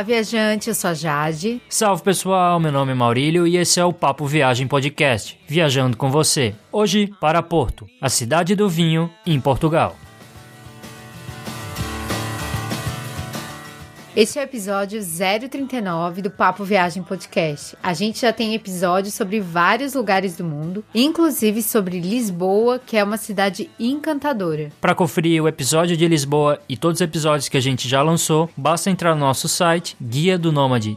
Olá, viajante, eu sou a Jade. Salve pessoal, meu nome é Maurílio e esse é o Papo Viagem Podcast, viajando com você. Hoje para Porto, a cidade do vinho, em Portugal. Este é o episódio 039 do Papo Viagem Podcast. A gente já tem episódios sobre vários lugares do mundo, inclusive sobre Lisboa, que é uma cidade encantadora. Para conferir o episódio de Lisboa e todos os episódios que a gente já lançou, basta entrar no nosso site guia do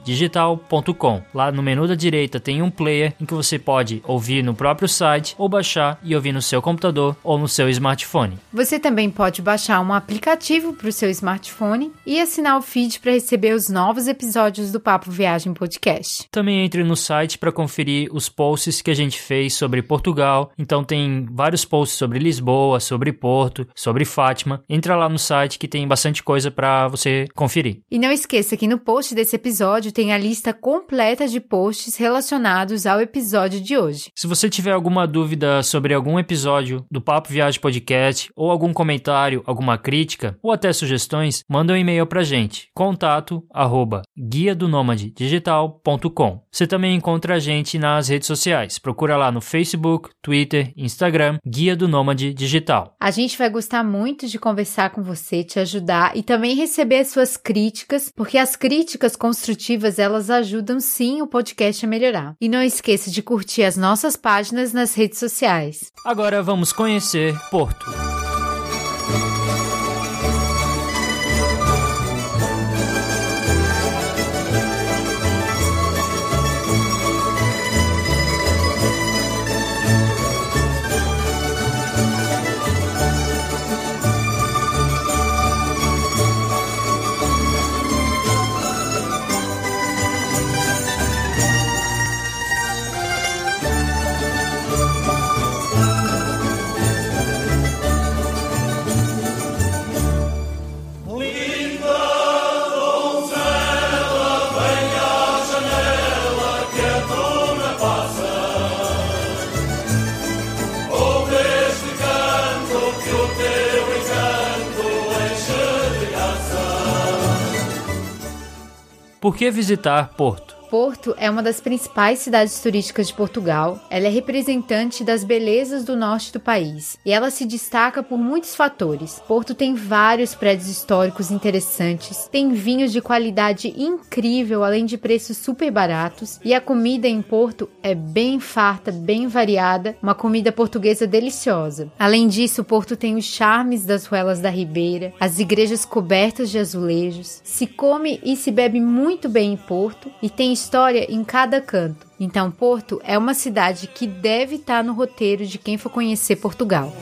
digital.com. Lá no menu da direita tem um player em que você pode ouvir no próprio site ou baixar e ouvir no seu computador ou no seu smartphone. Você também pode baixar um aplicativo para o seu smartphone e assinar o feed para receber os novos episódios do Papo Viagem Podcast. Também entre no site para conferir os posts que a gente fez sobre Portugal. Então tem vários posts sobre Lisboa, sobre Porto, sobre Fátima. Entra lá no site que tem bastante coisa para você conferir. E não esqueça que no post desse episódio tem a lista completa de posts relacionados ao episódio de hoje. Se você tiver alguma dúvida sobre algum episódio do Papo Viagem Podcast ou algum comentário, alguma crítica ou até sugestões, manda um e-mail pra gente. Com contato arroba guia do digital.com. Você também encontra a gente nas redes sociais. Procura lá no Facebook, Twitter, Instagram, Guia do Nômade Digital. A gente vai gostar muito de conversar com você, te ajudar e também receber as suas críticas, porque as críticas construtivas elas ajudam sim o podcast a melhorar. E não esqueça de curtir as nossas páginas nas redes sociais. Agora vamos conhecer Porto. Por que visitar Porto? Porto é uma das principais cidades turísticas de Portugal. Ela é representante das belezas do norte do país e ela se destaca por muitos fatores. Porto tem vários prédios históricos interessantes, tem vinhos de qualidade incrível, além de preços super baratos, e a comida em Porto é bem farta, bem variada, uma comida portuguesa deliciosa. Além disso, Porto tem os charmes das ruelas da Ribeira, as igrejas cobertas de azulejos, se come e se bebe muito bem em Porto e tem história em cada canto. Então, Porto é uma cidade que deve estar no roteiro de quem for conhecer Portugal.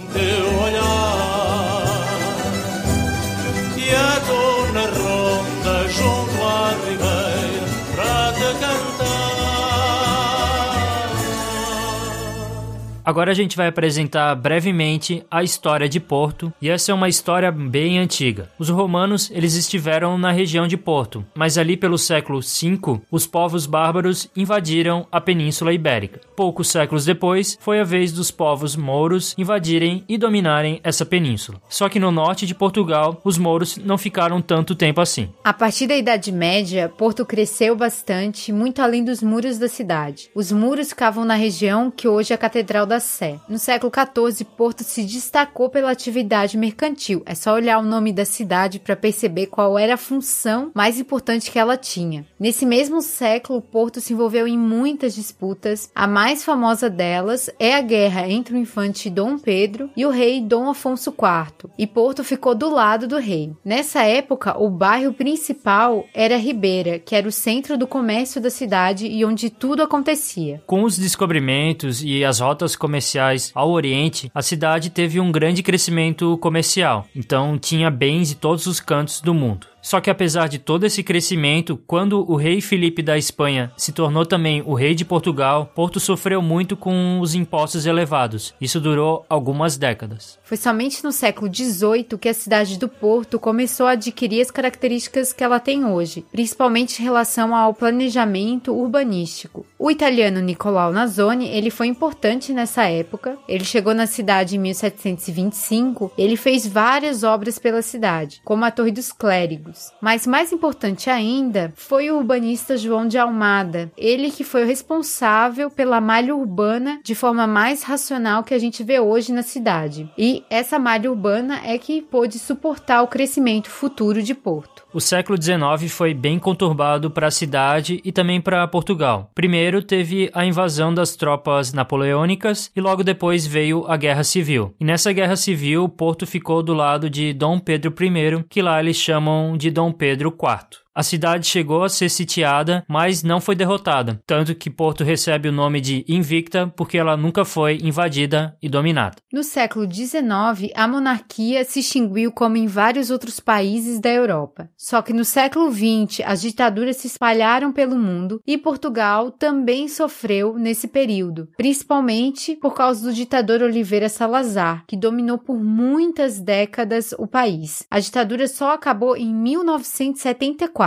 Agora a gente vai apresentar brevemente a história de Porto, e essa é uma história bem antiga. Os romanos, eles estiveram na região de Porto, mas ali pelo século V, os povos bárbaros invadiram a Península Ibérica. Poucos séculos depois, foi a vez dos povos mouros invadirem e dominarem essa península. Só que no norte de Portugal, os mouros não ficaram tanto tempo assim. A partir da Idade Média, Porto cresceu bastante, muito além dos muros da cidade. Os muros ficavam na região que hoje é a Catedral da Sé. No século XIV, Porto se destacou pela atividade mercantil. É só olhar o nome da cidade para perceber qual era a função mais importante que ela tinha. Nesse mesmo século, Porto se envolveu em muitas disputas. A mais famosa delas é a guerra entre o infante Dom Pedro e o rei Dom Afonso IV, e Porto ficou do lado do rei. Nessa época, o bairro principal era Ribeira, que era o centro do comércio da cidade e onde tudo acontecia. Com os descobrimentos e as rotas comerciais ao Oriente, a cidade teve um grande crescimento comercial, então tinha bens de todos os cantos do mundo. Só que apesar de todo esse crescimento, quando o rei Felipe da Espanha se tornou também o rei de Portugal, Porto sofreu muito com os impostos elevados. Isso durou algumas décadas. Foi somente no século XVIII que a cidade do Porto começou a adquirir as características que ela tem hoje, principalmente em relação ao planejamento urbanístico. O italiano Nicolau Nazoni, ele foi importante nessa época. Ele chegou na cidade em 1725, ele fez várias obras pela cidade, como a Torre dos Clérigos Mas mais importante ainda foi o urbanista João de Almada, ele que foi o responsável pela malha urbana de forma mais racional que a gente vê hoje na cidade. E essa malha urbana é que pôde suportar o crescimento futuro de Porto. O século XIX foi bem conturbado para a cidade e também para Portugal. Primeiro teve a invasão das tropas napoleônicas e logo depois veio a Guerra Civil. E nessa Guerra Civil, Porto ficou do lado de Dom Pedro I, que lá eles chamam de Dom Pedro IV. A cidade chegou a ser sitiada, mas não foi derrotada, tanto que Porto recebe o nome de Invicta porque ela nunca foi invadida e dominada. No século XIX, a monarquia se extinguiu como em vários outros países da Europa. Só que no século XX, as ditaduras se espalharam pelo mundo e Portugal também sofreu nesse período, principalmente por causa do ditador Oliveira Salazar, que dominou por muitas décadas o país. A ditadura só acabou em 1974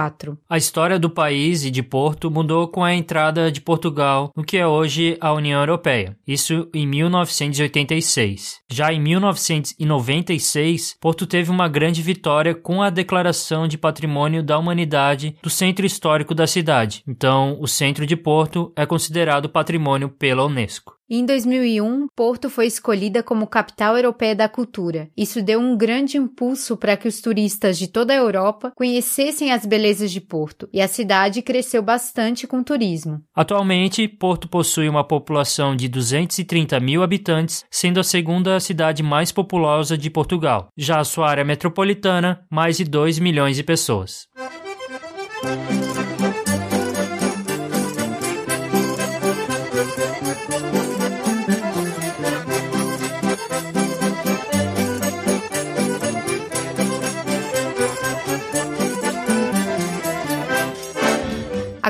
a história do país e de Porto mudou com a entrada de Portugal no que é hoje a União Europeia, isso em 1986. Já em 1996, Porto teve uma grande vitória com a declaração de Patrimônio da Humanidade do centro histórico da cidade. Então, o centro de Porto é considerado patrimônio pela Unesco. Em 2001, Porto foi escolhida como capital europeia da cultura. Isso deu um grande impulso para que os turistas de toda a Europa conhecessem as belezas de Porto, e a cidade cresceu bastante com o turismo. Atualmente, Porto possui uma população de 230 mil habitantes, sendo a segunda cidade mais populosa de Portugal. Já a sua área metropolitana, mais de 2 milhões de pessoas.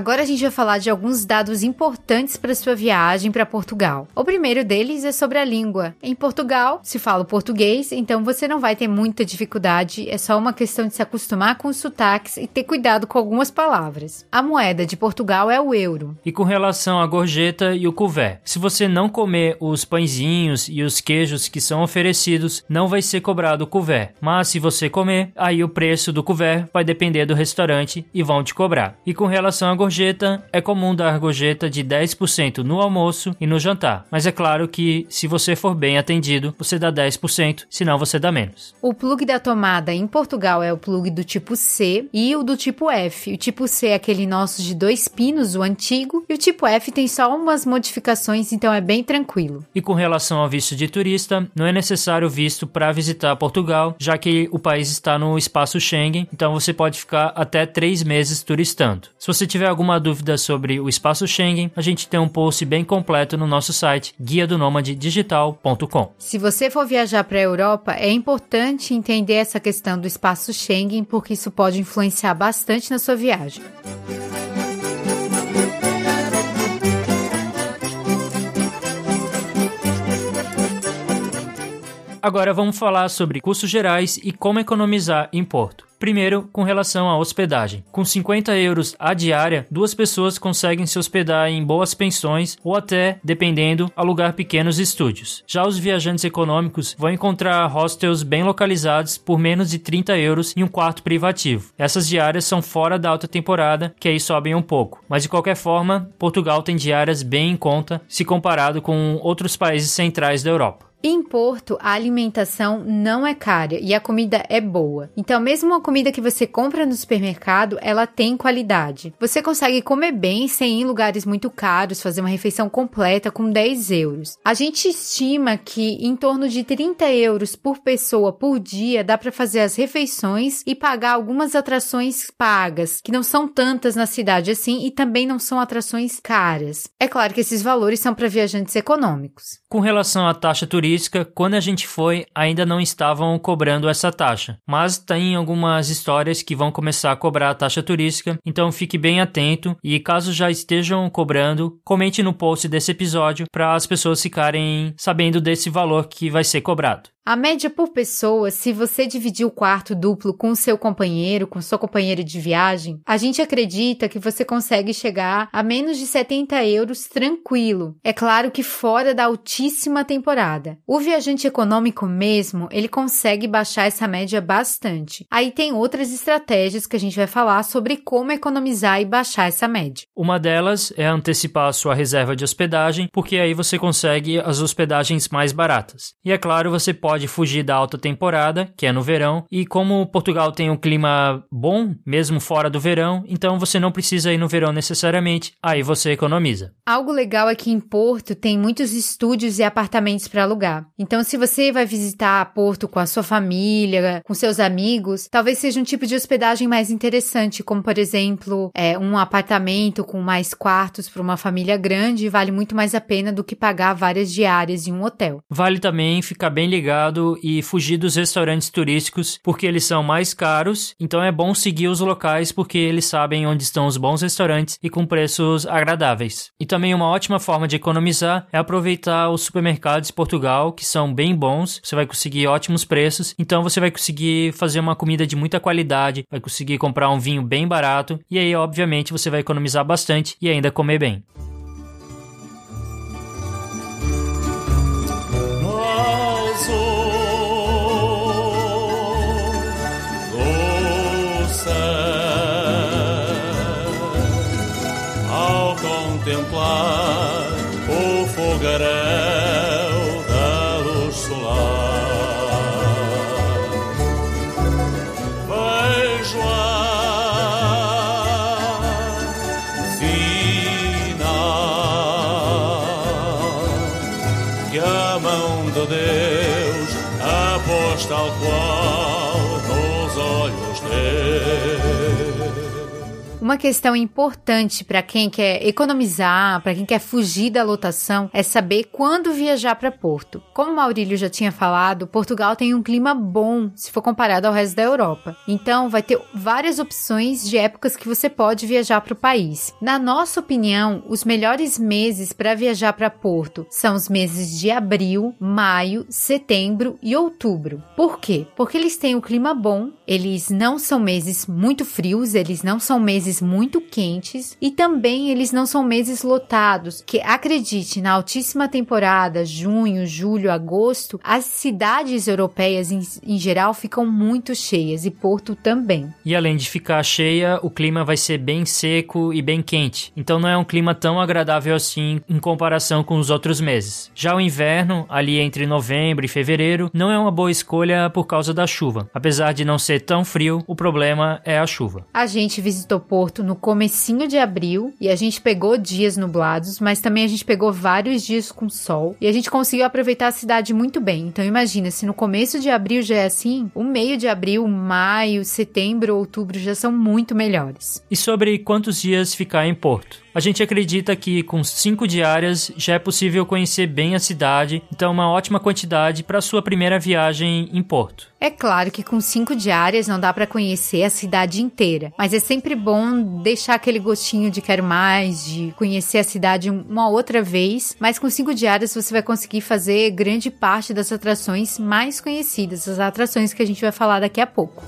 Agora a gente vai falar de alguns dados importantes para sua viagem para Portugal. O primeiro deles é sobre a língua. Em Portugal se fala português, então você não vai ter muita dificuldade, é só uma questão de se acostumar com os sotaques e ter cuidado com algumas palavras. A moeda de Portugal é o euro. E com relação à gorjeta e o couvert, se você não comer os pãezinhos e os queijos que são oferecidos, não vai ser cobrado o couvert. Mas se você comer, aí o preço do couvert vai depender do restaurante e vão te cobrar. E com relação à gorjeta, gorjeta, é comum dar gorjeta de 10% no almoço e no jantar, mas é claro que se você for bem atendido, você dá 10%, senão você dá menos. O plug da tomada em Portugal é o plug do tipo C e o do tipo F. O tipo C é aquele nosso de dois pinos, o antigo, e o tipo F tem só umas modificações, então é bem tranquilo. E com relação ao visto de turista, não é necessário visto para visitar Portugal, já que o país está no espaço Schengen, então você pode ficar até três meses turistando. Se você tiver algum alguma dúvida sobre o espaço Schengen, a gente tem um post bem completo no nosso site guia do digital.com. Se você for viajar para a Europa, é importante entender essa questão do espaço Schengen, porque isso pode influenciar bastante na sua viagem. Agora vamos falar sobre custos gerais e como economizar em Porto. Primeiro, com relação à hospedagem. Com 50 euros a diária, duas pessoas conseguem se hospedar em boas pensões ou até, dependendo, alugar pequenos estúdios. Já os viajantes econômicos vão encontrar hostels bem localizados por menos de 30 euros em um quarto privativo. Essas diárias são fora da alta temporada, que aí sobem um pouco. Mas de qualquer forma, Portugal tem diárias bem em conta se comparado com outros países centrais da Europa. Em Porto, a alimentação não é cara e a comida é boa. Então, mesmo uma comida que você compra no supermercado, ela tem qualidade. Você consegue comer bem sem ir em lugares muito caros, fazer uma refeição completa com 10 euros. A gente estima que em torno de 30 euros por pessoa por dia dá para fazer as refeições e pagar algumas atrações pagas, que não são tantas na cidade assim e também não são atrações caras. É claro que esses valores são para viajantes econômicos. Com relação à taxa turística, quando a gente foi, ainda não estavam cobrando essa taxa. Mas tem algumas histórias que vão começar a cobrar a taxa turística, então fique bem atento e caso já estejam cobrando, comente no post desse episódio para as pessoas ficarem sabendo desse valor que vai ser cobrado. A média por pessoa, se você dividir o quarto duplo com seu companheiro, com sua companheira de viagem, a gente acredita que você consegue chegar a menos de 70 euros tranquilo. É claro que fora da altíssima temporada. O viajante econômico mesmo, ele consegue baixar essa média bastante. Aí tem outras estratégias que a gente vai falar sobre como economizar e baixar essa média. Uma delas é antecipar a sua reserva de hospedagem, porque aí você consegue as hospedagens mais baratas. E é claro, você pode pode fugir da alta temporada, que é no verão, e como Portugal tem um clima bom, mesmo fora do verão, então você não precisa ir no verão necessariamente, aí você economiza. Algo legal aqui em Porto tem muitos estúdios e apartamentos para alugar. Então, se você vai visitar Porto com a sua família, com seus amigos, talvez seja um tipo de hospedagem mais interessante, como por exemplo, é, um apartamento com mais quartos para uma família grande, vale muito mais a pena do que pagar várias diárias em um hotel. Vale também ficar bem ligado e fugir dos restaurantes turísticos porque eles são mais caros, então é bom seguir os locais porque eles sabem onde estão os bons restaurantes e com preços agradáveis. E também uma ótima forma de economizar é aproveitar os supermercados de Portugal, que são bem bons, você vai conseguir ótimos preços, então você vai conseguir fazer uma comida de muita qualidade, vai conseguir comprar um vinho bem barato e aí obviamente você vai economizar bastante e ainda comer bem. Uma questão importante para quem quer economizar, para quem quer fugir da lotação, é saber quando viajar para Porto. Como o Maurílio já tinha falado, Portugal tem um clima bom se for comparado ao resto da Europa. Então, vai ter várias opções de épocas que você pode viajar para o país. Na nossa opinião, os melhores meses para viajar para Porto são os meses de abril, maio, setembro e outubro. Por quê? Porque eles têm um clima bom, eles não são meses muito frios, eles não são meses meses muito quentes e também eles não são meses lotados, que acredite, na altíssima temporada, junho, julho, agosto, as cidades europeias em, em geral ficam muito cheias e Porto também. E além de ficar cheia, o clima vai ser bem seco e bem quente. Então não é um clima tão agradável assim em comparação com os outros meses. Já o inverno, ali entre novembro e fevereiro, não é uma boa escolha por causa da chuva. Apesar de não ser tão frio, o problema é a chuva. A gente visitou Porto Porto no comecinho de abril e a gente pegou dias nublados, mas também a gente pegou vários dias com sol e a gente conseguiu aproveitar a cidade muito bem. Então imagina, se no começo de abril já é assim, o meio de abril, maio, setembro, outubro já são muito melhores. E sobre quantos dias ficar em Porto? A gente acredita que com cinco diárias já é possível conhecer bem a cidade, então uma ótima quantidade para sua primeira viagem em Porto. É claro que com cinco diárias não dá para conhecer a cidade inteira, mas é sempre bom deixar aquele gostinho de quero mais, de conhecer a cidade uma outra vez. Mas com cinco diárias você vai conseguir fazer grande parte das atrações mais conhecidas, as atrações que a gente vai falar daqui a pouco.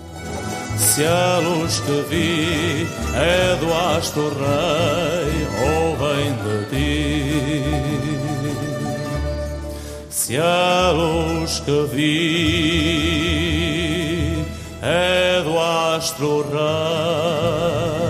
Se a luz que vi é do astro rei ou vem de ti, se a luz que vi é do astro rei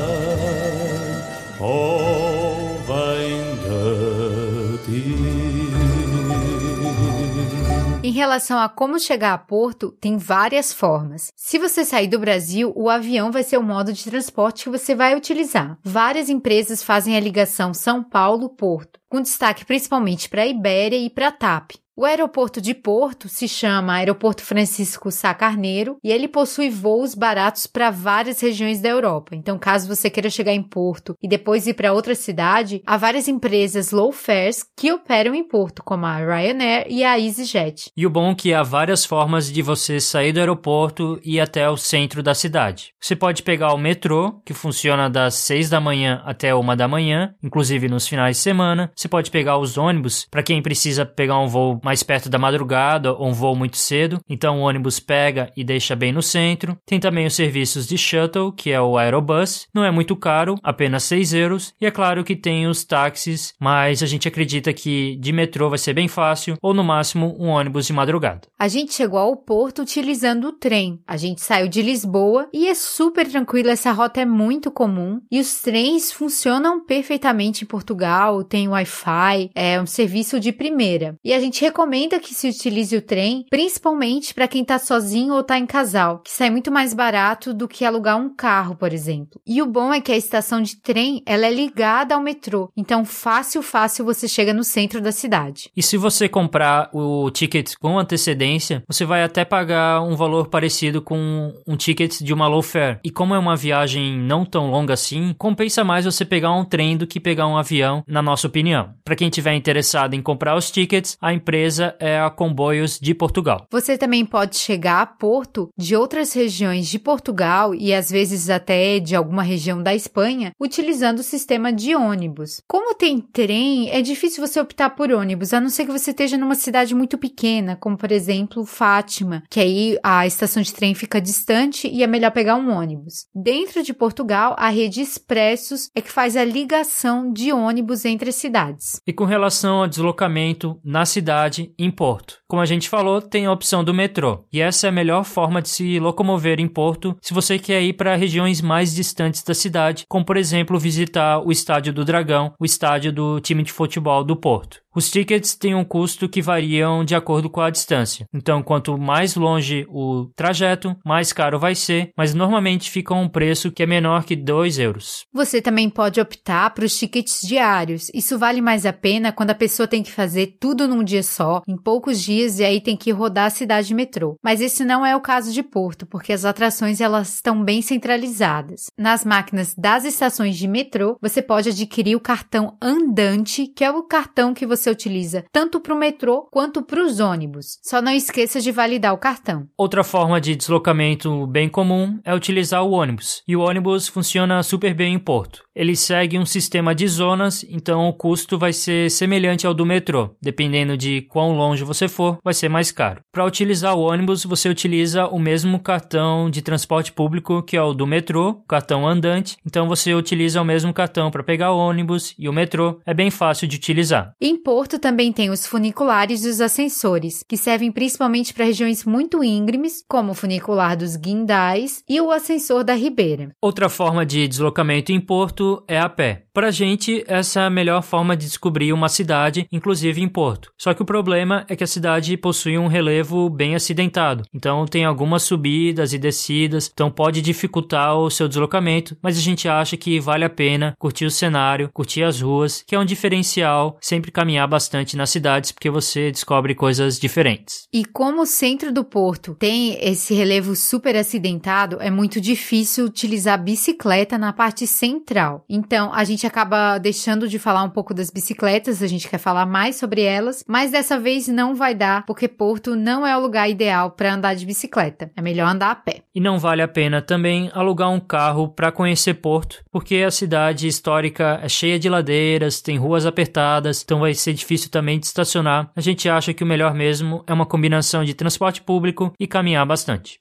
Em relação a como chegar a Porto, tem várias formas. Se você sair do Brasil, o avião vai ser o modo de transporte que você vai utilizar. Várias empresas fazem a ligação São Paulo-Porto, com destaque principalmente para a Ibéria e para a TAP. O aeroporto de Porto se chama Aeroporto Francisco Sá Carneiro e ele possui voos baratos para várias regiões da Europa. Então, caso você queira chegar em Porto e depois ir para outra cidade, há várias empresas low fares que operam em Porto, como a Ryanair e a EasyJet. E o bom é que há várias formas de você sair do aeroporto e ir até o centro da cidade. Você pode pegar o metrô, que funciona das 6 da manhã até 1 da manhã, inclusive nos finais de semana. Você pode pegar os ônibus para quem precisa pegar um voo mais perto da madrugada ou um voo muito cedo. Então o ônibus pega e deixa bem no centro. Tem também os serviços de shuttle, que é o aerobus. Não é muito caro, apenas 6 euros. E é claro que tem os táxis, mas a gente acredita que de metrô vai ser bem fácil ou no máximo um ônibus de madrugada. A gente chegou ao porto utilizando o trem. A gente saiu de Lisboa e é super tranquilo, essa rota é muito comum e os trens funcionam perfeitamente em Portugal, tem Wi-Fi, é um serviço de primeira. E a gente recomenda que se utilize o trem, principalmente para quem está sozinho ou está em casal, que sai muito mais barato do que alugar um carro, por exemplo. E o bom é que a estação de trem, ela é ligada ao metrô, então fácil, fácil você chega no centro da cidade. E se você comprar o ticket com antecedência, você vai até pagar um valor parecido com um ticket de uma low fare. E como é uma viagem não tão longa assim, compensa mais você pegar um trem do que pegar um avião, na nossa opinião. Para quem tiver interessado em comprar os tickets, a empresa é a Comboios de Portugal. Você também pode chegar a Porto de outras regiões de Portugal e às vezes até de alguma região da Espanha, utilizando o sistema de ônibus. Como tem trem, é difícil você optar por ônibus, a não ser que você esteja numa cidade muito pequena, como por exemplo Fátima, que aí a estação de trem fica distante e é melhor pegar um ônibus. Dentro de Portugal, a rede Expressos é que faz a ligação de ônibus entre as cidades. E com relação ao deslocamento na cidade em Porto, como a gente falou, tem a opção do metrô. E essa é a melhor forma de se locomover em Porto se você quer ir para regiões mais distantes da cidade, como por exemplo visitar o Estádio do Dragão, o estádio do time de futebol do Porto. Os tickets têm um custo que variam de acordo com a distância. Então, quanto mais longe o trajeto, mais caro vai ser, mas normalmente fica um preço que é menor que 2 euros. Você também pode optar para os tickets diários. Isso vale mais a pena quando a pessoa tem que fazer tudo num dia só, em poucos dias, e aí tem que rodar a cidade de metrô. Mas esse não é o caso de Porto, porque as atrações elas estão bem centralizadas. Nas máquinas das estações de metrô, você pode adquirir o cartão andante, que é o cartão que você utiliza tanto para o metrô quanto para os ônibus. Só não esqueça de validar o cartão. Outra forma de deslocamento bem comum é utilizar o ônibus. E o ônibus funciona super bem em Porto. Ele segue um sistema de zonas, então o custo vai ser semelhante ao do metrô. Dependendo de quão longe você for, vai ser mais caro. Para utilizar o ônibus, você utiliza o mesmo cartão de transporte público que é o do metrô, cartão andante. Então você utiliza o mesmo cartão para pegar o ônibus e o metrô. É bem fácil de utilizar. Em Porto também tem os funiculares e os ascensores, que servem principalmente para regiões muito íngremes, como o funicular dos Guindais e o ascensor da Ribeira. Outra forma de deslocamento em Porto é a pé. Pra gente, essa é a melhor forma de descobrir uma cidade, inclusive em Porto. Só que o problema é que a cidade possui um relevo bem acidentado, então tem algumas subidas e descidas, então pode dificultar o seu deslocamento, mas a gente acha que vale a pena curtir o cenário, curtir as ruas, que é um diferencial sempre caminhar bastante nas cidades, porque você descobre coisas diferentes. E como o centro do Porto tem esse relevo super acidentado, é muito difícil utilizar bicicleta na parte central. Então, a gente acaba deixando de falar um pouco das bicicletas, a gente quer falar mais sobre elas, mas dessa vez não vai dar, porque Porto não é o lugar ideal para andar de bicicleta. É melhor andar a pé. E não vale a pena também alugar um carro para conhecer Porto, porque a cidade histórica é cheia de ladeiras, tem ruas apertadas, então vai ser difícil também de estacionar. A gente acha que o melhor mesmo é uma combinação de transporte público e caminhar bastante.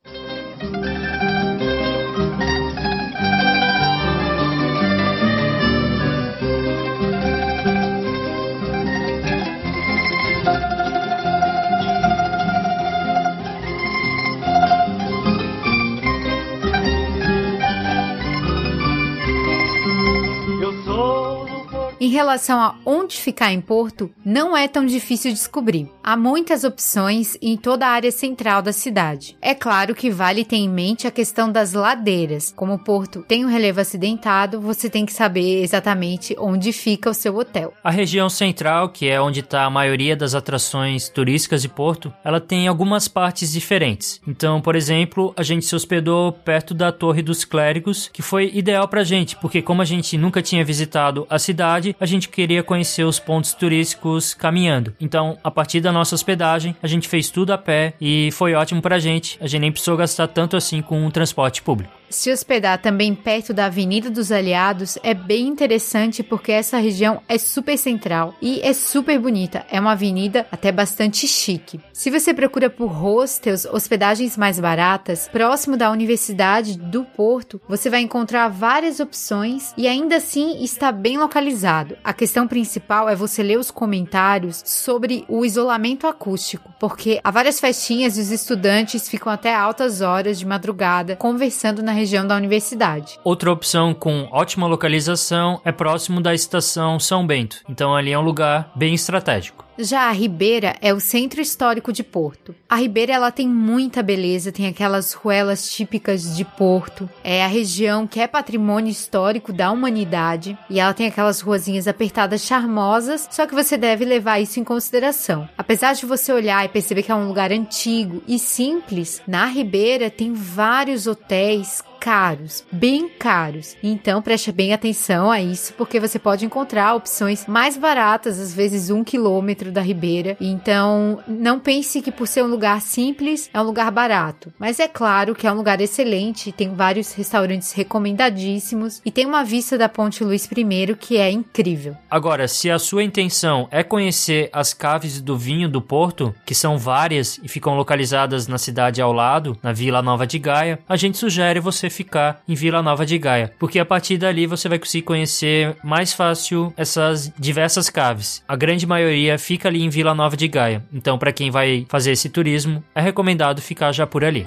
Em relação a onde ficar em Porto, não é tão difícil descobrir. Há muitas opções em toda a área central da cidade. É claro que vale ter em mente a questão das ladeiras. Como Porto tem um relevo acidentado, você tem que saber exatamente onde fica o seu hotel. A região central, que é onde está a maioria das atrações turísticas de Porto, ela tem algumas partes diferentes. Então, por exemplo, a gente se hospedou perto da Torre dos Clérigos, que foi ideal pra gente, porque como a gente nunca tinha visitado a cidade, a gente queria conhecer os pontos turísticos caminhando. Então, a partir da nossa hospedagem, a gente fez tudo a pé e foi ótimo pra gente. A gente nem precisou gastar tanto assim com o transporte público. Se hospedar também perto da Avenida dos Aliados é bem interessante porque essa região é super central e é super bonita. É uma avenida até bastante chique. Se você procura por hostels, hospedagens mais baratas, próximo da Universidade do Porto, você vai encontrar várias opções e ainda assim está bem localizado. A questão principal é você ler os comentários sobre o isolamento acústico, porque há várias festinhas e os estudantes ficam até altas horas de madrugada conversando na região da universidade. Outra opção com ótima localização é próximo da estação São Bento, então ali é um lugar bem estratégico. Já a Ribeira é o centro histórico de Porto. A Ribeira ela tem muita beleza, tem aquelas ruelas típicas de Porto. É a região que é patrimônio histórico da humanidade e ela tem aquelas ruazinhas apertadas charmosas, só que você deve levar isso em consideração. Apesar de você olhar e perceber que é um lugar antigo e simples, na Ribeira tem vários hotéis caros, bem caros. Então preste bem atenção a isso, porque você pode encontrar opções mais baratas, às vezes um quilômetro da Ribeira. Então não pense que por ser um lugar simples é um lugar barato. Mas é claro que é um lugar excelente, tem vários restaurantes recomendadíssimos e tem uma vista da Ponte Luiz I que é incrível. Agora, se a sua intenção é conhecer as caves do vinho do Porto, que são várias e ficam localizadas na cidade ao lado, na Vila Nova de Gaia, a gente sugere você ficar em Vila Nova de Gaia, porque a partir dali você vai conseguir conhecer mais fácil essas diversas caves. A grande maioria fica ali em Vila Nova de Gaia, então para quem vai fazer esse turismo, é recomendado ficar já por ali.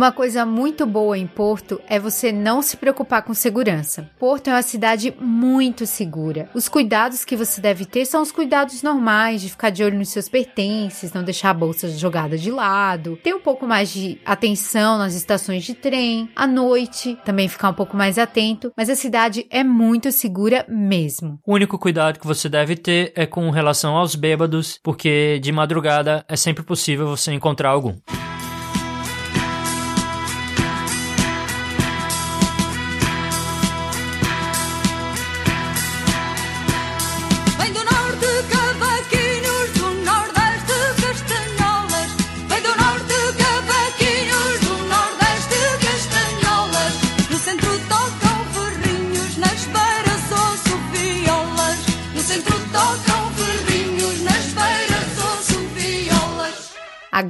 Uma coisa muito boa em Porto é você não se preocupar com segurança. Porto é uma cidade muito segura. Os cuidados que você deve ter são os cuidados normais de ficar de olho nos seus pertences, não deixar a bolsa jogada de lado, ter um pouco mais de atenção nas estações de trem, à noite também ficar um pouco mais atento, mas a cidade é muito segura mesmo. O único cuidado que você deve ter é com relação aos bêbados, porque de madrugada é sempre possível você encontrar algum.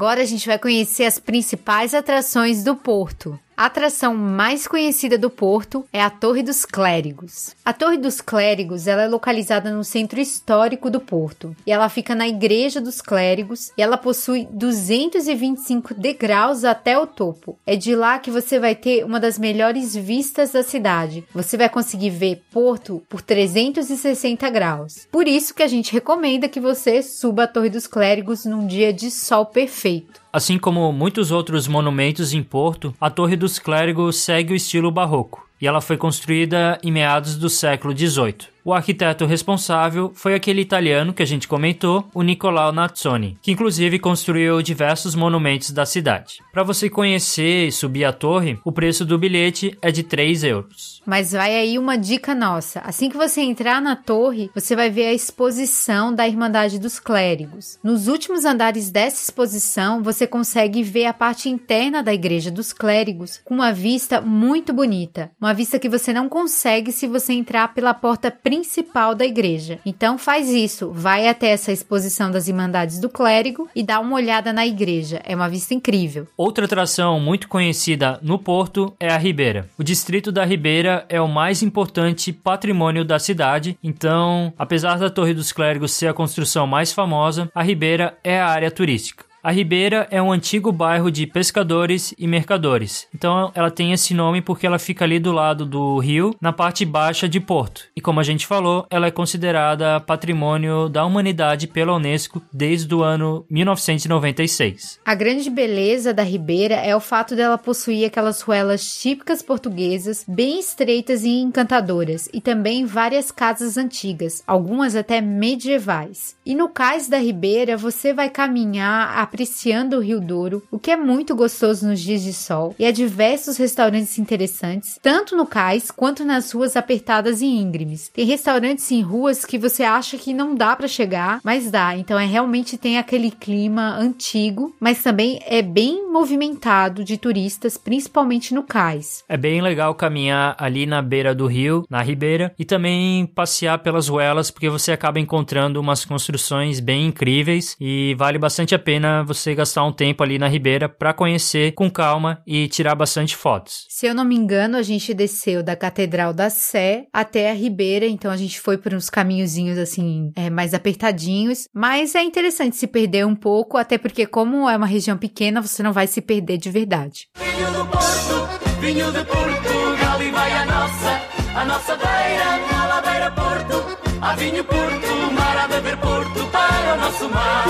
Agora a gente vai conhecer as principais atrações do Porto. A atração mais conhecida do porto é a Torre dos Clérigos. A Torre dos Clérigos ela é localizada no centro histórico do porto e ela fica na Igreja dos Clérigos e ela possui 225 degraus até o topo. É de lá que você vai ter uma das melhores vistas da cidade. Você vai conseguir ver Porto por 360 graus. Por isso que a gente recomenda que você suba a Torre dos Clérigos num dia de sol perfeito. Assim como muitos outros monumentos em Porto, a Torre dos Clérigos segue o estilo barroco e ela foi construída em meados do século XVIII. O arquiteto responsável foi aquele italiano que a gente comentou, o Nicolao Nazzoni, que inclusive construiu diversos monumentos da cidade. Para você conhecer e subir a torre, o preço do bilhete é de 3 euros. Mas vai aí uma dica nossa. Assim que você entrar na torre, você vai ver a exposição da Irmandade dos Clérigos. Nos últimos andares dessa exposição, você consegue ver a parte interna da Igreja dos Clérigos com uma vista muito bonita. Uma vista que você não consegue se você entrar pela porta principal principal da igreja. Então faz isso, vai até essa exposição das Irmandades do Clérigo e dá uma olhada na igreja. É uma vista incrível. Outra atração muito conhecida no Porto é a Ribeira. O distrito da Ribeira é o mais importante patrimônio da cidade, então, apesar da Torre dos Clérigos ser a construção mais famosa, a Ribeira é a área turística. A Ribeira é um antigo bairro de pescadores e mercadores. Então ela tem esse nome porque ela fica ali do lado do rio, na parte baixa de Porto. E como a gente falou, ela é considerada patrimônio da humanidade pela Unesco desde o ano 1996. A grande beleza da Ribeira é o fato dela possuir aquelas ruelas típicas portuguesas, bem estreitas e encantadoras, e também várias casas antigas, algumas até medievais. E no cais da Ribeira você vai caminhar a apreciando o Rio Douro, o que é muito gostoso nos dias de sol, e há diversos restaurantes interessantes, tanto no cais quanto nas ruas apertadas e íngremes. Tem restaurantes em ruas que você acha que não dá para chegar, mas dá. Então é realmente tem aquele clima antigo, mas também é bem movimentado de turistas, principalmente no cais. É bem legal caminhar ali na beira do rio, na ribeira, e também passear pelas ruelas, porque você acaba encontrando umas construções bem incríveis e vale bastante a pena você gastar um tempo ali na ribeira para conhecer com calma e tirar bastante fotos. Se eu não me engano, a gente desceu da Catedral da Sé até a ribeira, então a gente foi por uns caminhozinhos assim, é, mais apertadinhos, mas é interessante se perder um pouco, até porque como é uma região pequena, você não vai se perder de verdade. Vinho do Porto, vinho de Portugal e vai a nossa, a nossa beira, na ladeira Porto, a vinho Porto, mar a beber Porto para o nosso mar.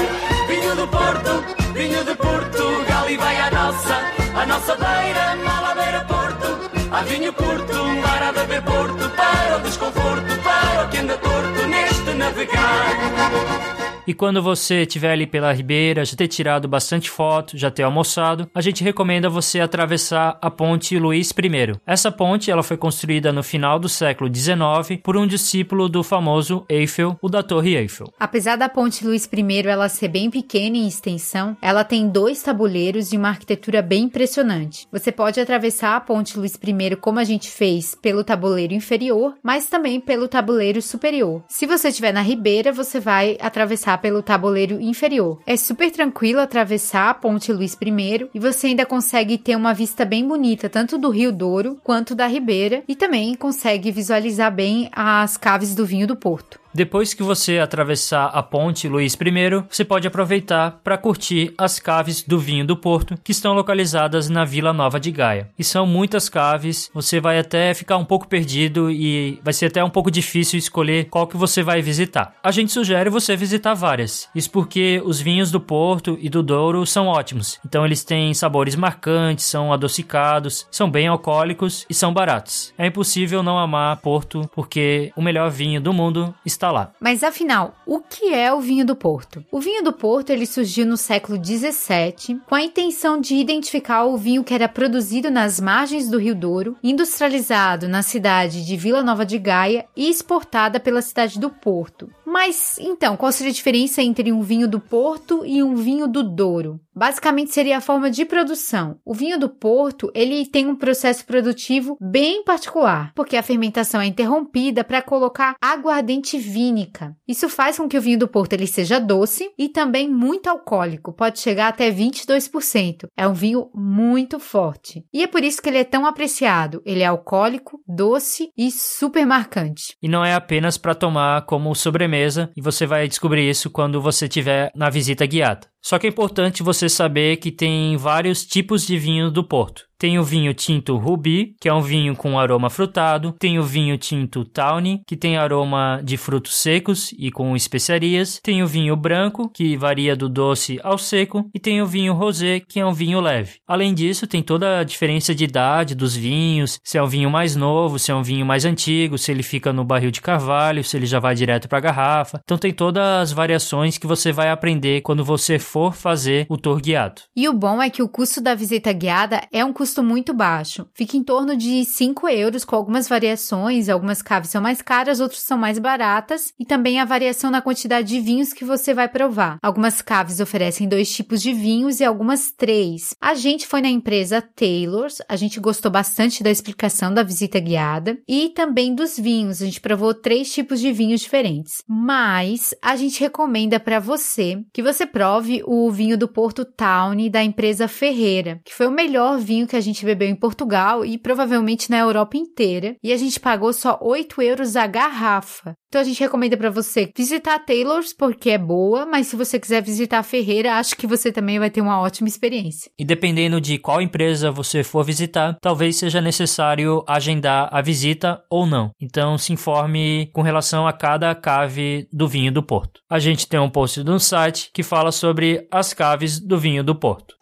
Vinho do Porto, vinho de Portugal e vai a nossa, a nossa beira, na ladeira Porto, a vinho Porto, mar a beber Porto para o desconforto, para o que anda torto neste navegar. E quando você estiver ali pela ribeira, já ter tirado bastante foto, já ter almoçado, a gente recomenda você atravessar a ponte Luís I. Essa ponte ela foi construída no final do século XIX por um discípulo do famoso Eiffel, o da Torre Eiffel. Apesar da ponte Luís I ela ser bem pequena em extensão, ela tem dois tabuleiros e uma arquitetura bem impressionante. Você pode atravessar a ponte Luís I como a gente fez pelo tabuleiro inferior, mas também pelo tabuleiro superior. Se você estiver na ribeira, você vai atravessar pelo tabuleiro inferior. É super tranquilo atravessar a Ponte Luís I e você ainda consegue ter uma vista bem bonita tanto do Rio Douro quanto da Ribeira e também consegue visualizar bem as caves do vinho do Porto. Depois que você atravessar a ponte Luís I, você pode aproveitar para curtir as caves do vinho do Porto, que estão localizadas na Vila Nova de Gaia. E são muitas caves, você vai até ficar um pouco perdido e vai ser até um pouco difícil escolher qual que você vai visitar. A gente sugere você visitar várias. Isso porque os vinhos do Porto e do Douro são ótimos. Então eles têm sabores marcantes, são adocicados, são bem alcoólicos e são baratos. É impossível não amar Porto porque o melhor vinho do mundo está está lá. Mas afinal, o que é o vinho do Porto? O vinho do Porto ele surgiu no século 17 com a intenção de identificar o vinho que era produzido nas margens do Rio Douro, industrializado na cidade de Vila Nova de Gaia e exportada pela cidade do Porto. Mas então, qual seria a diferença entre um vinho do Porto e um vinho do Douro? Basicamente seria a forma de produção. O vinho do Porto, ele tem um processo produtivo bem particular, porque a fermentação é interrompida para colocar aguardente vínica. Isso faz com que o vinho do Porto ele seja doce e também muito alcoólico, pode chegar até 22%. É um vinho muito forte. E é por isso que ele é tão apreciado. Ele é alcoólico, doce e super marcante. E não é apenas para tomar como sobremesa, e você vai descobrir isso quando você estiver na visita guiada. Só que é importante você saber que tem vários tipos de vinho do Porto. Tem o vinho tinto Rubi, que é um vinho com aroma frutado. Tem o vinho tinto Tawny, que tem aroma de frutos secos e com especiarias. Tem o vinho branco, que varia do doce ao seco. E tem o vinho rosé, que é um vinho leve. Além disso, tem toda a diferença de idade dos vinhos, se é um vinho mais novo, se é um vinho mais antigo, se ele fica no barril de carvalho, se ele já vai direto para a garrafa. Então tem todas as variações que você vai aprender quando você for fazer o tour guiado. E o bom é que o custo da visita guiada é um custo custo muito baixo. Fica em torno de 5 euros, com algumas variações. Algumas caves são mais caras, outras são mais baratas. E também a variação na quantidade de vinhos que você vai provar. Algumas caves oferecem dois tipos de vinhos e algumas três. A gente foi na empresa Taylor's, a gente gostou bastante da explicação da visita guiada e também dos vinhos. A gente provou três tipos de vinhos diferentes. Mas a gente recomenda para você que você prove o vinho do Porto Town da empresa Ferreira, que foi o melhor vinho que a gente bebeu em Portugal e provavelmente na Europa inteira. E a gente pagou só 8 euros a garrafa. Então a gente recomenda para você visitar a Taylor's porque é boa, mas se você quiser visitar a Ferreira, acho que você também vai ter uma ótima experiência. E dependendo de qual empresa você for visitar, talvez seja necessário agendar a visita ou não. Então se informe com relação a cada cave do vinho do Porto. A gente tem um post no site que fala sobre as caves do vinho do Porto.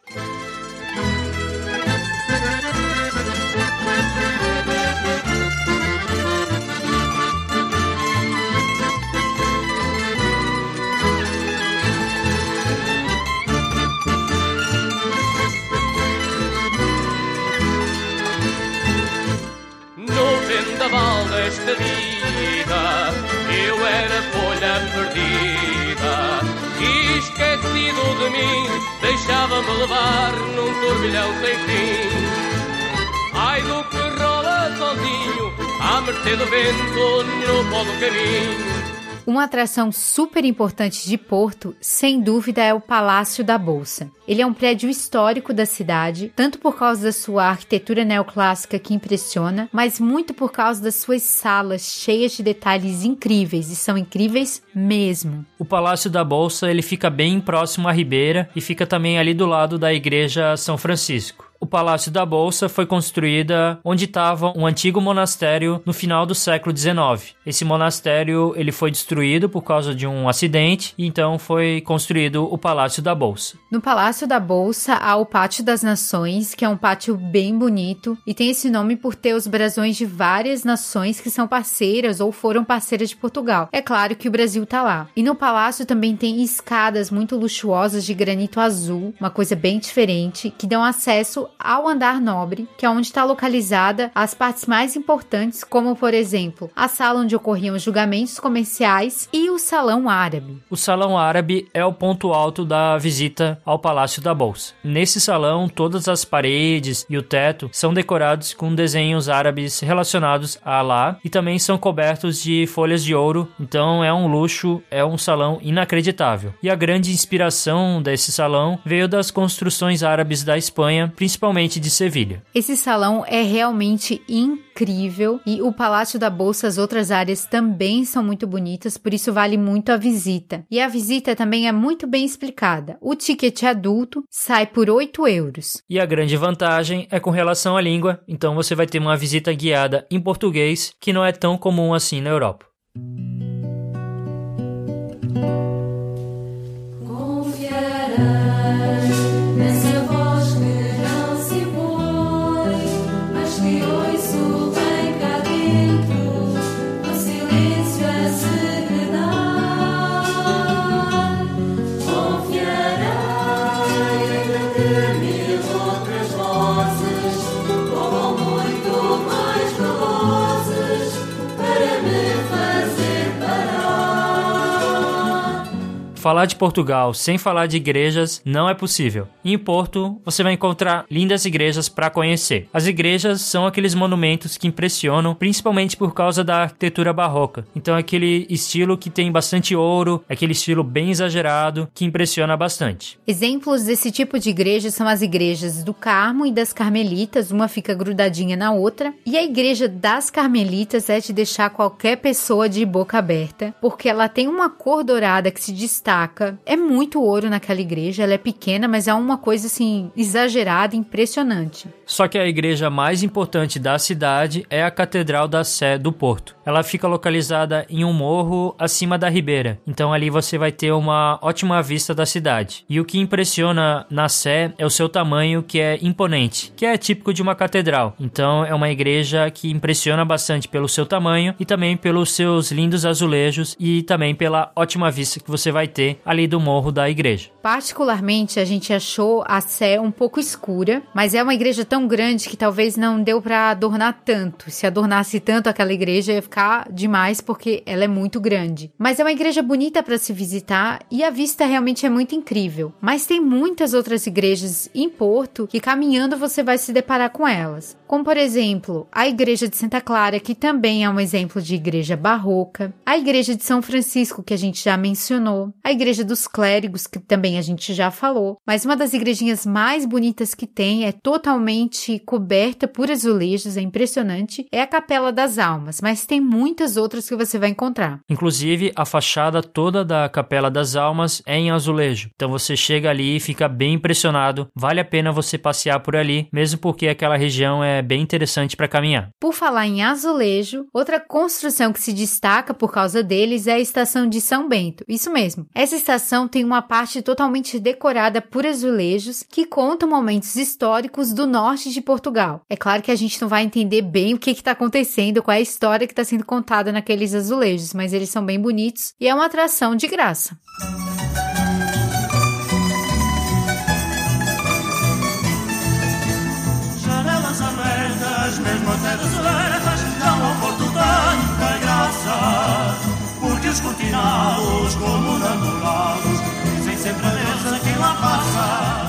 Deixava-me levar num turbilhão sem fim. Ai do que rola sozinho à mercê do vento no pó do caminho. Uma atração super importante de Porto, sem dúvida, é o Palácio da Bolsa. Ele é um prédio histórico da cidade, tanto por causa da sua arquitetura neoclássica que impressiona, mas muito por causa das suas salas cheias de detalhes incríveis, e são incríveis mesmo. O Palácio da Bolsa ele fica bem próximo à Ribeira e fica também ali do lado da Igreja São Francisco. O Palácio da Bolsa foi construída onde estava um antigo monastério no final do século XIX. Esse monastério ele foi destruído por causa de um acidente e então foi construído o Palácio da Bolsa. No Palácio da Bolsa há o Pátio das Nações, que é um pátio bem bonito e tem esse nome por ter os brasões de várias nações que são parceiras ou foram parceiras de Portugal. É claro que o Brasil tá lá. E no palácio também tem escadas muito luxuosas de granito azul, uma coisa bem diferente, que dão acesso ao andar nobre, que é onde está localizada as partes mais importantes, como por exemplo, a sala onde ocorriam os julgamentos comerciais e o salão árabe. O salão árabe é o ponto alto da visita ao Palácio da Bolsa. Nesse salão, todas as paredes e o teto são decorados com desenhos árabes relacionados a Alá e também são cobertos de folhas de ouro, então é um luxo, é um salão inacreditável. E a grande inspiração desse salão veio das construções árabes da Espanha, principalmente principalmente de Sevilha. Esse salão é realmente incrível e o Palácio da Bolsa, as outras áreas também são muito bonitas, por isso vale muito a visita. E a visita também é muito bem explicada. O ticket adulto sai por 8 euros. E a grande vantagem é com relação à língua, então você vai ter uma visita guiada em português, que não é tão comum assim na Europa. Falar de Portugal sem falar de igrejas não é possível. em Porto, você vai encontrar lindas igrejas para conhecer. As igrejas são aqueles monumentos que impressionam, principalmente por causa da arquitetura barroca. Então, é aquele estilo que tem bastante ouro, é aquele estilo bem exagerado que impressiona bastante. Exemplos desse tipo de igreja são as igrejas do Carmo e das Carmelitas, uma fica grudadinha na outra, e a igreja das Carmelitas é de deixar qualquer pessoa de boca aberta, porque ela tem uma cor dourada que se destaca destaca. É muito ouro naquela igreja, ela é pequena, mas é uma coisa assim exagerada, impressionante. Só que a igreja mais importante da cidade é a Catedral da Sé do Porto. Ela fica localizada em um morro acima da ribeira, então ali você vai ter uma ótima vista da cidade. E o que impressiona na Sé é o seu tamanho, que é imponente, que é típico de uma catedral. Então é uma igreja que impressiona bastante pelo seu tamanho e também pelos seus lindos azulejos e também pela ótima vista que você vai ter ali do morro da igreja. Particularmente, a gente achou a Sé um pouco escura, mas é uma igreja tão grande que talvez não deu para adornar tanto. Se adornasse tanto aquela igreja ia ficar demais porque ela é muito grande. Mas é uma igreja bonita para se visitar e a vista realmente é muito incrível. Mas tem muitas outras igrejas em Porto que caminhando você vai se deparar com elas. Como por exemplo, a igreja de Santa Clara, que também é um exemplo de igreja barroca, a igreja de São Francisco, que a gente já mencionou, a igreja dos clérigos, que também a gente já falou, mas uma das igrejinhas mais bonitas que tem é totalmente coberta por azulejos, é impressionante, é a Capela das Almas, mas tem muitas outras que você vai encontrar. Inclusive, a fachada toda da Capela das Almas é em azulejo. Então você chega ali e fica bem impressionado. Vale a pena você passear por ali, mesmo porque aquela região é bem interessante para caminhar. Por falar em azulejo, outra construção que se destaca por causa deles é a estação de São Bento. Isso mesmo. Essa estação tem uma parte totalmente decorada por azulejos que contam momentos históricos do norte norte de Portugal. É claro que a gente não vai entender bem o que está acontecendo, qual é a história que está sendo contada naqueles azulejos, mas eles são bem bonitos e é uma atração de graça. Janelas abertas, mesmo até desertas, dão ao Porto tanta graça, porque os cortinados, como namurados, dizem sempre a Deus a quem lá passa.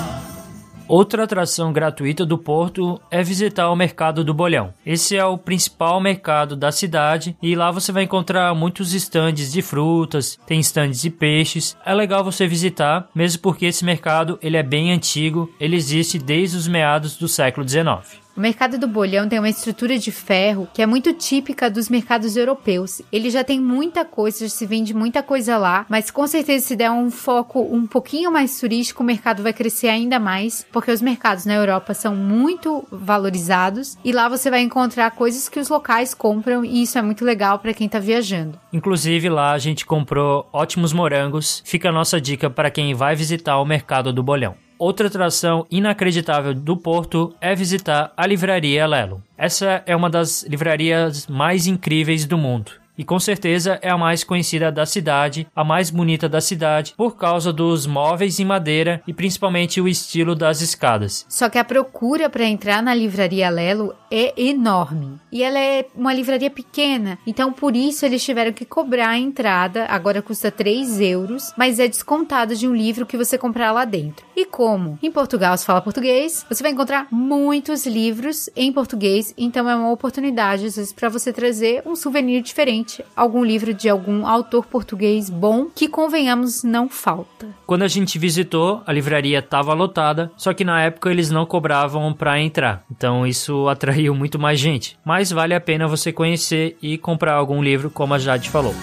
Outra atração gratuita do Porto é visitar o Mercado do Bolhão. Esse é o principal mercado da cidade e lá você vai encontrar muitos estandes de frutas, tem estandes de peixes. É legal você visitar, mesmo porque esse mercado ele é bem antigo, ele existe desde os meados do século XIX. O mercado do bolhão tem uma estrutura de ferro que é muito típica dos mercados europeus. Ele já tem muita coisa, já se vende muita coisa lá, mas com certeza se der um foco um pouquinho mais turístico, o mercado vai crescer ainda mais, porque os mercados na Europa são muito valorizados e lá você vai encontrar coisas que os locais compram e isso é muito legal para quem está viajando. Inclusive lá a gente comprou ótimos morangos. Fica a nossa dica para quem vai visitar o mercado do bolhão. Outra atração inacreditável do Porto é visitar a Livraria Lelo. Essa é uma das livrarias mais incríveis do mundo e com certeza é a mais conhecida da cidade, a mais bonita da cidade, por causa dos móveis em madeira e principalmente o estilo das escadas. Só que a procura para entrar na livraria Lelo é enorme. E ela é uma livraria pequena, então por isso eles tiveram que cobrar a entrada, agora custa 3 euros, mas é descontado de um livro que você comprar lá dentro. E como em Portugal se fala português, você vai encontrar muitos livros em português, então é uma oportunidade às vezes para você trazer um souvenir diferente algum livro de algum autor português bom que, convenhamos, não falta. Quando a gente visitou, a livraria estava lotada, só que na época eles não cobravam para entrar. Então isso atraiu muito mais gente. Mas vale a pena você conhecer e comprar algum livro, como a Jade falou.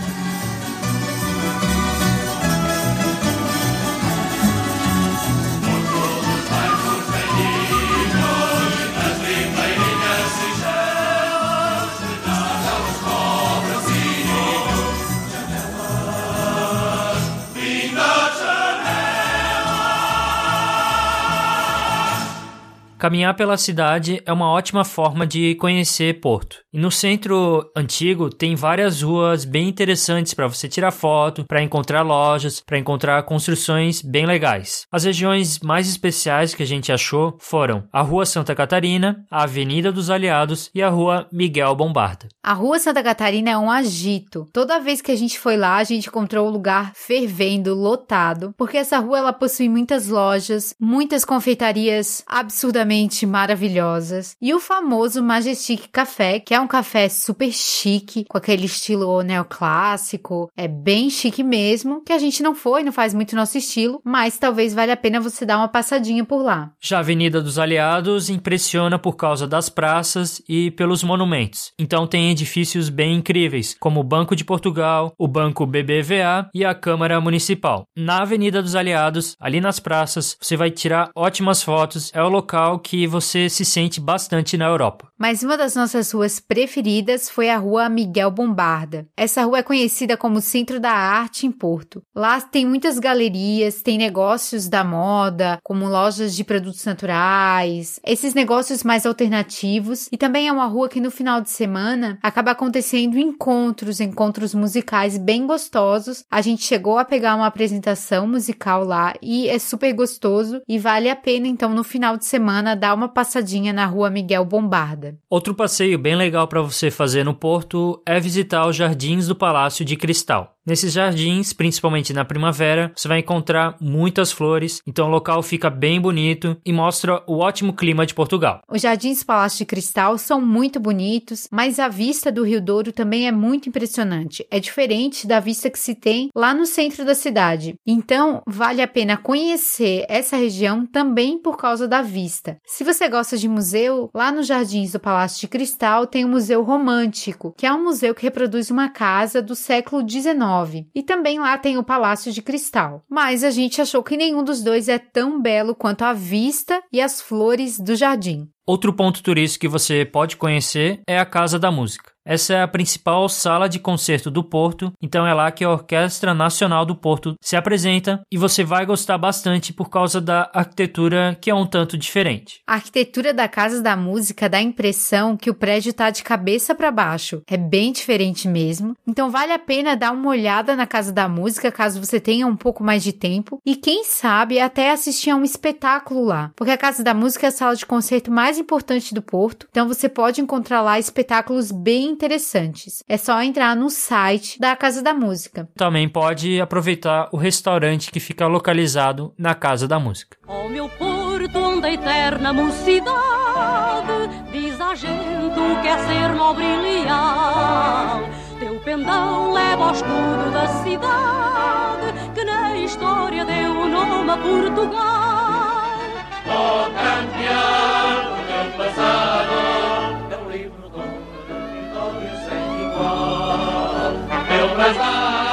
Caminhar pela cidade é uma ótima forma de conhecer Porto. E no centro antigo tem várias ruas bem interessantes para você tirar foto, para encontrar lojas, para encontrar construções bem legais. As regiões mais especiais que a gente achou foram a Rua Santa Catarina, a Avenida dos Aliados e a Rua Miguel Bombarda. A Rua Santa Catarina é um agito. Toda vez que a gente foi lá, a gente encontrou o lugar fervendo, lotado, porque essa rua ela possui muitas lojas, muitas confeitarias absurdamente maravilhosas. E o famoso Majestic Café, que é um café super chique, com aquele estilo neoclássico, é bem chique mesmo, que a gente não foi, não faz muito nosso estilo, mas talvez valha a pena você dar uma passadinha por lá. Já a Avenida dos Aliados impressiona por causa das praças e pelos monumentos. Então tem edifícios bem incríveis, como o Banco de Portugal, o Banco BBVA e a Câmara Municipal. Na Avenida dos Aliados, ali nas praças, você vai tirar ótimas fotos, é o local que você se sente bastante na Europa. Mas uma das nossas ruas preferidas foi a Rua Miguel Bombarda. Essa rua é conhecida como Centro da Arte em Porto. Lá tem muitas galerias, tem negócios da moda, como lojas de produtos naturais, esses negócios mais alternativos, e também é uma rua que no final de semana acaba acontecendo encontros, encontros musicais bem gostosos. A gente chegou a pegar uma apresentação musical lá e é super gostoso e vale a pena então no final de semana semana dá uma passadinha na rua Miguel Bombarda. Outro passeio bem legal para você fazer no Porto é visitar os jardins do Palácio de Cristal. Nesses jardins, principalmente na primavera, você vai encontrar muitas flores, então o local fica bem bonito e mostra o ótimo clima de Portugal. Os jardins Palácio de Cristal são muito bonitos, mas a vista do Rio Douro também é muito impressionante. É diferente da vista que se tem lá no centro da cidade. Então, vale a pena conhecer essa região também por causa da vista. Se você gosta de museu, lá nos jardins do Palácio de Cristal tem o Museu Romântico, que é um museu que reproduz uma casa do século XIX e também lá tem o Palácio de Cristal. Mas a gente achou que nenhum dos dois é tão belo quanto a vista e as flores do jardim. Outro ponto turístico que você pode conhecer é a Casa da Música. Essa é a principal sala de concerto do Porto, então é lá que a Orquestra Nacional do Porto se apresenta e você vai gostar bastante por causa da arquitetura que é um tanto diferente. A arquitetura da Casa da Música dá a impressão que o prédio está de cabeça para baixo. É bem diferente mesmo. Então vale a pena dar uma olhada na Casa da Música caso você tenha um pouco mais de tempo e quem sabe até assistir a um espetáculo lá, porque a Casa da Música é a sala de concerto mais importante do Porto. Então você pode encontrar lá espetáculos bem interessantes. É só entrar no site da Casa da Música. Também pode aproveitar o restaurante que fica localizado na Casa da Música. Ó meu porto, onde a eterna mocidade diz a gente o que é ser nobre e leal. Teu pendão leva ao escudo da cidade que na história deu o nome a Portugal. Ó campeão, o teu passado igual. Teu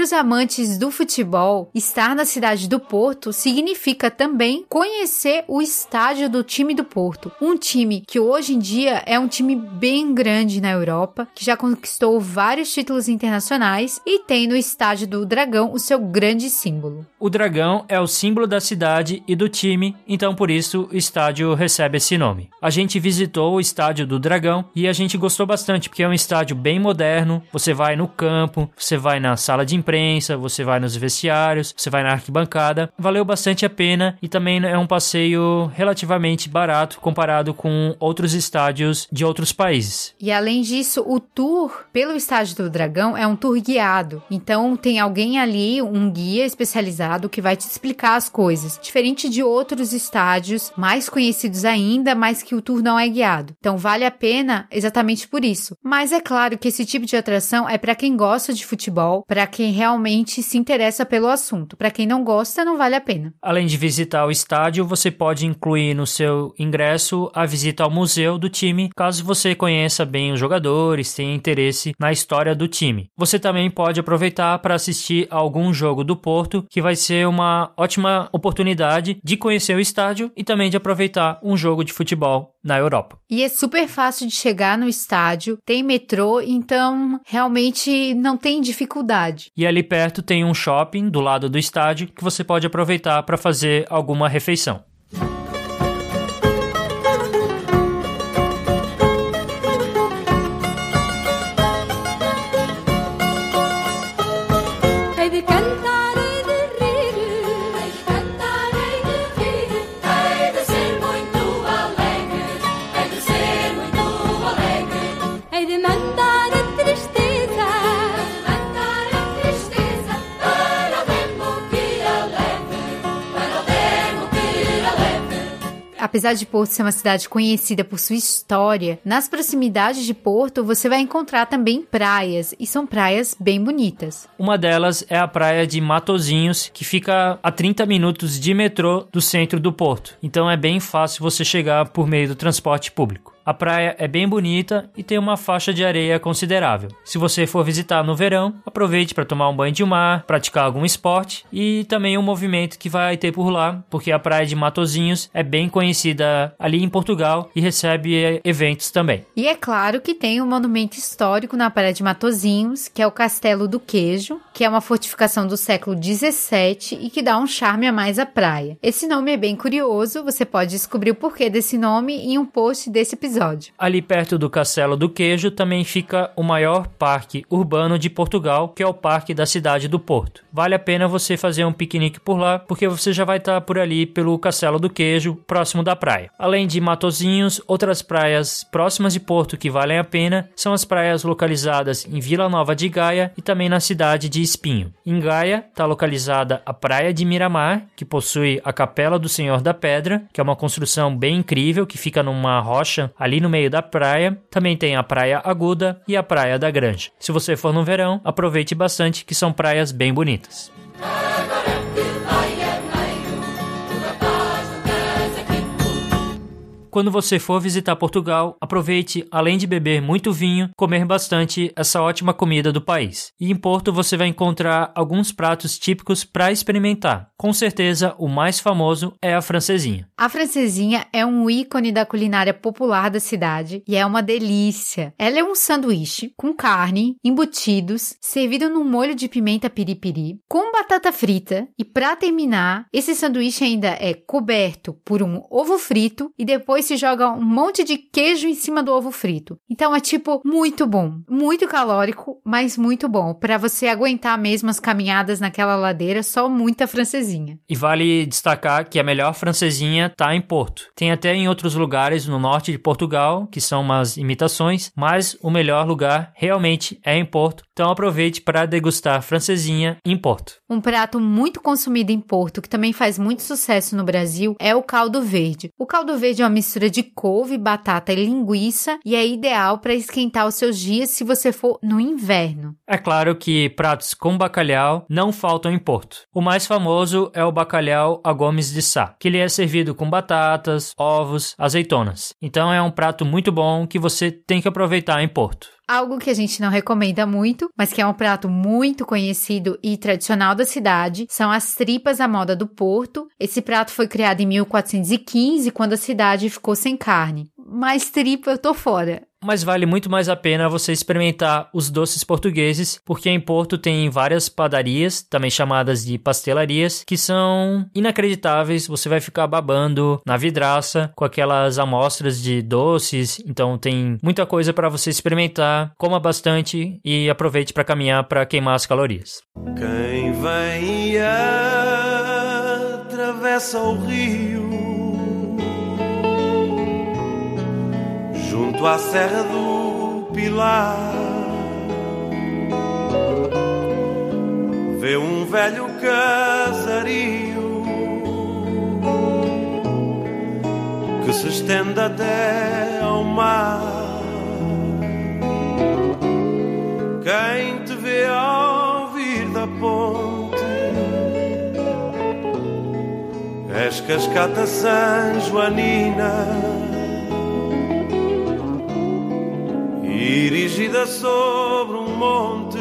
Para os amantes do futebol, estar na cidade do Porto significa também conhecer o estádio do time do Porto. Um time que hoje em dia é um time bem grande na Europa, que já conquistou vários títulos internacionais e tem no estádio do Dragão o seu grande símbolo. O dragão é o símbolo da cidade e do time, então por isso o estádio recebe esse nome. A gente visitou o estádio do Dragão e a gente gostou bastante, porque é um estádio bem moderno. Você vai no campo, você vai na sala de imprensa, você vai nos vestiários, você vai na arquibancada. Valeu bastante a pena e também é um passeio relativamente barato comparado com outros estádios de outros países. E além disso, o tour pelo estádio do Dragão é um tour guiado. Então tem alguém ali, um guia especializado que vai te explicar as coisas, diferente de outros estádios mais conhecidos ainda, mas que o tour não é guiado. Então vale a pena exatamente por isso. Mas é claro que esse tipo de atração é para quem gosta de futebol, para quem realmente se interessa pelo assunto. Para quem não gosta, não vale a pena. Além de visitar o estádio, você pode incluir no seu ingresso a visita ao museu do time, caso você conheça bem os jogadores, tenha interesse na história do time. Você também pode aproveitar para assistir a algum jogo do Porto, que vai ser uma ótima oportunidade de conhecer o estádio e também de aproveitar um jogo de futebol na Europa. E é super fácil de chegar no estádio, tem metrô, então realmente não tem dificuldade. E ali perto tem um shopping do lado do estádio que você pode aproveitar para fazer alguma refeição. Apesar de Porto ser uma cidade conhecida por sua história, nas proximidades de Porto você vai encontrar também praias, e são praias bem bonitas. Uma delas é a praia de Matozinhos, que fica a 30 minutos de metrô do centro do porto. Então é bem fácil você chegar por meio do transporte público. A praia é bem bonita e tem uma faixa de areia considerável. Se você for visitar no verão, aproveite para tomar um banho de mar, praticar algum esporte e também o movimento que vai ter por lá, porque a praia de Matozinhos é bem conhecida ali em Portugal e recebe eh, eventos também. E é claro que tem um monumento histórico na Praia de Matozinhos, que é o Castelo do Queijo, que é uma fortificação do século 17 e que dá um charme a mais à praia. Esse nome é bem curioso, você pode descobrir o porquê desse nome em um post desse episódio. Ali perto do Castelo do Queijo também fica o maior parque urbano de Portugal, que é o Parque da Cidade do Porto. Vale a pena você fazer um piquenique por lá, porque você já vai estar por ali pelo Castelo do Queijo, próximo da praia. Além de Matozinhos, outras praias próximas de Porto que valem a pena são as praias localizadas em Vila Nova de Gaia e também na cidade de Espinho. Em Gaia está localizada a Praia de Miramar, que possui a Capela do Senhor da Pedra, que é uma construção bem incrível que fica numa rocha ali no meio da praia. Também tem a Praia Aguda e a Praia da Granja. Se você for no verão, aproveite bastante que são praias bem bonitas. Quando você for visitar Portugal, aproveite, além de beber muito vinho, comer bastante essa ótima comida do país. E em Porto você vai encontrar alguns pratos típicos para experimentar. Com certeza, o mais famoso é a francesinha. A francesinha é um ícone da culinária popular da cidade e é uma delícia. Ela é um sanduíche com carne, embutidos, servido num molho de pimenta piripiri, com batata frita e para terminar, esse sanduíche ainda é coberto por um ovo frito e depois depois se joga um monte de queijo em cima do ovo frito. Então é tipo muito bom, muito calórico, mas muito bom para você aguentar mesmo as caminhadas naquela ladeira, só muita francesinha. E vale destacar que a melhor francesinha tá em Porto. Tem até em outros lugares no norte de Portugal, que são umas imitações, mas o melhor lugar realmente é em Porto. Então aproveite para degustar francesinha em Porto. Um prato muito consumido em Porto, que também faz muito sucesso no Brasil, é o caldo verde. O caldo verde é uma mistura de couve, batata e linguiça e é ideal para esquentar os seus dias se você for no inverno. É claro que pratos com bacalhau não faltam em Porto. O mais famoso é o bacalhau a Gomes de Sá, que ele é servido com batatas, ovos, azeitonas. Então é um prato muito bom que você tem que aproveitar em Porto. Algo que a gente não recomenda muito, mas que é um prato muito conhecido e tradicional da cidade, são as tripas à moda do Porto. Esse prato foi criado em 1415, quando a cidade ficou sem carne. Mas tripa eu tô fora. Mas vale muito mais a pena você experimentar os doces portugueses, porque em Porto tem várias padarias, também chamadas de pastelarias, que são inacreditáveis. Você vai ficar babando na vidraça com aquelas amostras de doces. Então tem muita coisa para você experimentar. Coma bastante e aproveite para caminhar para queimar as calorias. Quem vem atravessa o rio junto à Serra do Pilar vê um velho casario que se estende até ao mar. Quem te vê ao vir da ponte és cascata San Joanina. Erigida sobre um monte,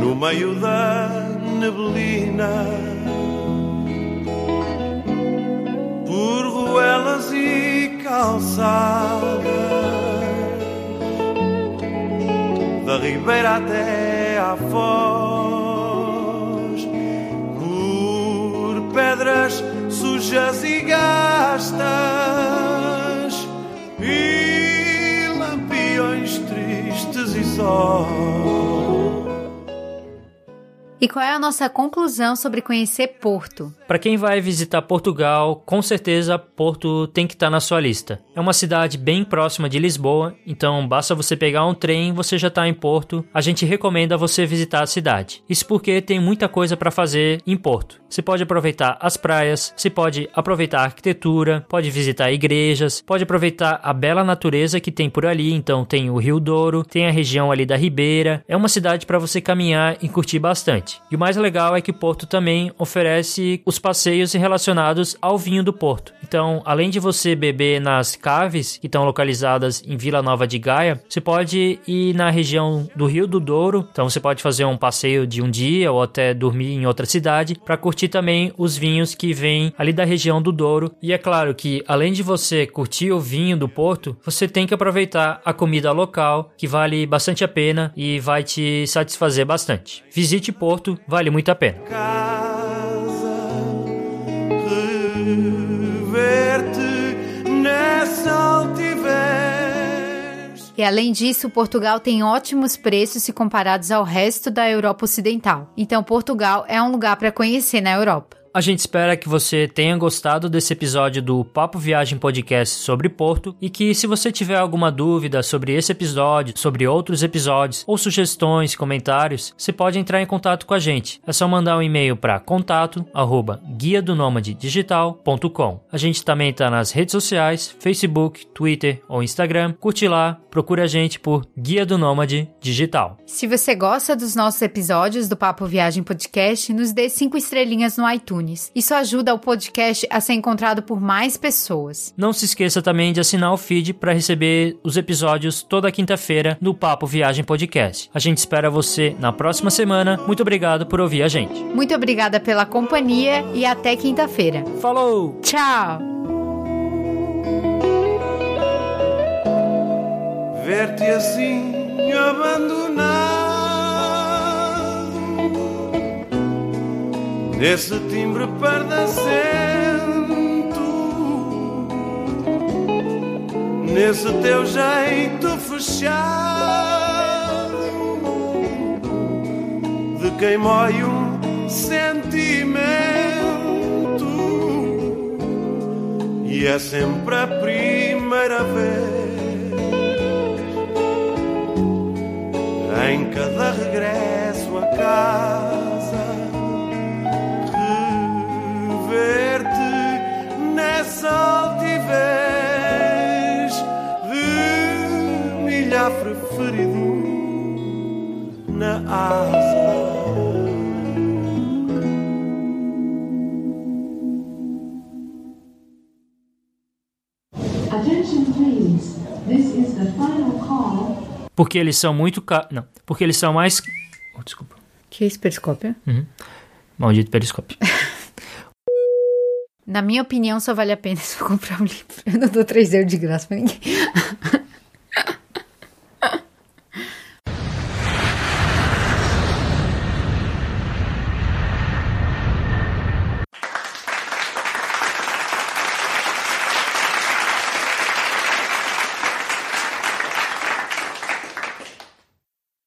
no meio da neblina, por ruelas e calçadas, da ribeira até à foz, por pedras sujas e gastas song. E qual é a nossa conclusão sobre conhecer Porto? Para quem vai visitar Portugal, com certeza Porto tem que estar na sua lista. É uma cidade bem próxima de Lisboa, então basta você pegar um trem, você já está em Porto. A gente recomenda você visitar a cidade. Isso porque tem muita coisa para fazer em Porto. Você pode aproveitar as praias, você pode aproveitar a arquitetura, pode visitar igrejas, pode aproveitar a bela natureza que tem por ali. Então tem o Rio Douro, tem a região ali da Ribeira. É uma cidade para você caminhar e curtir bastante. E o mais legal é que Porto também oferece os passeios relacionados ao vinho do Porto. Então, além de você beber nas caves que estão localizadas em Vila Nova de Gaia, você pode ir na região do Rio do Douro. Então, você pode fazer um passeio de um dia ou até dormir em outra cidade para curtir também os vinhos que vêm ali da região do Douro. E é claro que, além de você curtir o vinho do Porto, você tem que aproveitar a comida local, que vale bastante a pena e vai te satisfazer bastante. Visite Porto, vale muito a pena. E além disso, Portugal tem ótimos preços se comparados ao resto da Europa Ocidental. Então, Portugal é um lugar para conhecer na Europa. A gente espera que você tenha gostado desse episódio do Papo Viagem Podcast sobre Porto e que se você tiver alguma dúvida sobre esse episódio, sobre outros episódios ou sugestões, comentários, você pode entrar em contato com a gente. É só mandar um e-mail para contato arroba guia do digital.com. A gente também está nas redes sociais, Facebook, Twitter ou Instagram. Curte lá, procure a gente por Guia do Nômade Digital. Se você gosta dos nossos episódios do Papo Viagem Podcast, nos dê cinco estrelinhas no iTunes. Isso ajuda o podcast a ser encontrado por mais pessoas. Não se esqueça também de assinar o feed para receber os episódios toda quinta-feira no Papo Viagem Podcast. A gente espera você na próxima semana. Muito obrigado por ouvir a gente. Muito obrigada pela companhia e até quinta-feira. Falou! Tchau! ver-te assim abandonado desse timbre pardacento, nesse teu jeito fechado, de quem mói um sentimento, e é sempre a primeira vez. Em cada regresso a casa. Porque eles são muito ca... Não, porque eles são mais... Oh, desculpa. Que é esse periscópio? Maldito periscópio. Na minha opinião, só vale a pena se eu comprar um livro. Eu não dou 3 euros de graça pra ninguém.